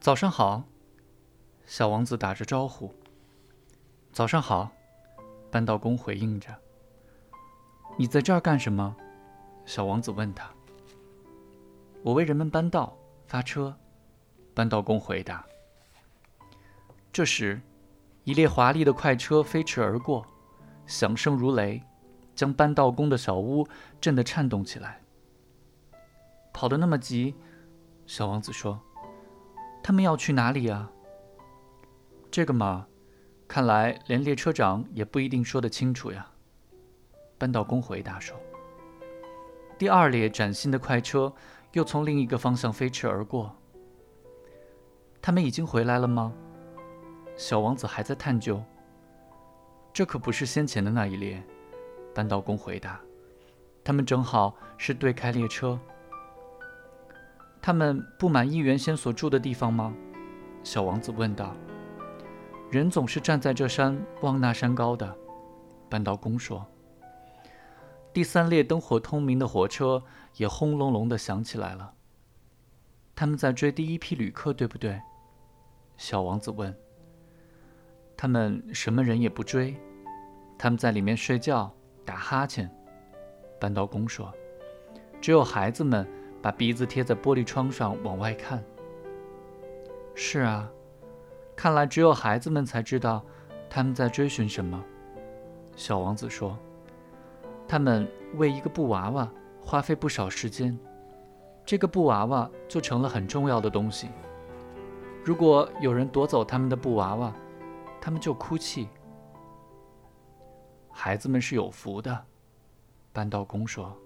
早上好，小王子打着招呼。早上好，扳道工回应着。你在这儿干什么？小王子问他。我为人们搬道、发车。扳道工回答。这时，一列华丽的快车飞驰而过，响声如雷，将扳道工的小屋震得颤动起来。跑得那么急，小王子说：“他们要去哪里呀？”这个嘛，看来连列车长也不一定说得清楚呀。扳道工回答说：“第二列崭新的快车又从另一个方向飞驰而过。他们已经回来了吗？”小王子还在探究。这可不是先前的那一列，扳道工回答：“他们正好是对开列车。”他们不满意原先所住的地方吗？小王子问道。人总是站在这山望那山高的，扳道工说。第三列灯火通明的火车也轰隆隆地响起来了。他们在追第一批旅客，对不对？小王子问。他们什么人也不追，他们在里面睡觉、打哈欠。扳道工说。只有孩子们。把鼻子贴在玻璃窗上往外看。是啊，看来只有孩子们才知道他们在追寻什么。小王子说：“他们为一个布娃娃花费不少时间，这个布娃娃就成了很重要的东西。如果有人夺走他们的布娃娃，他们就哭泣。孩子们是有福的。”扳道工说。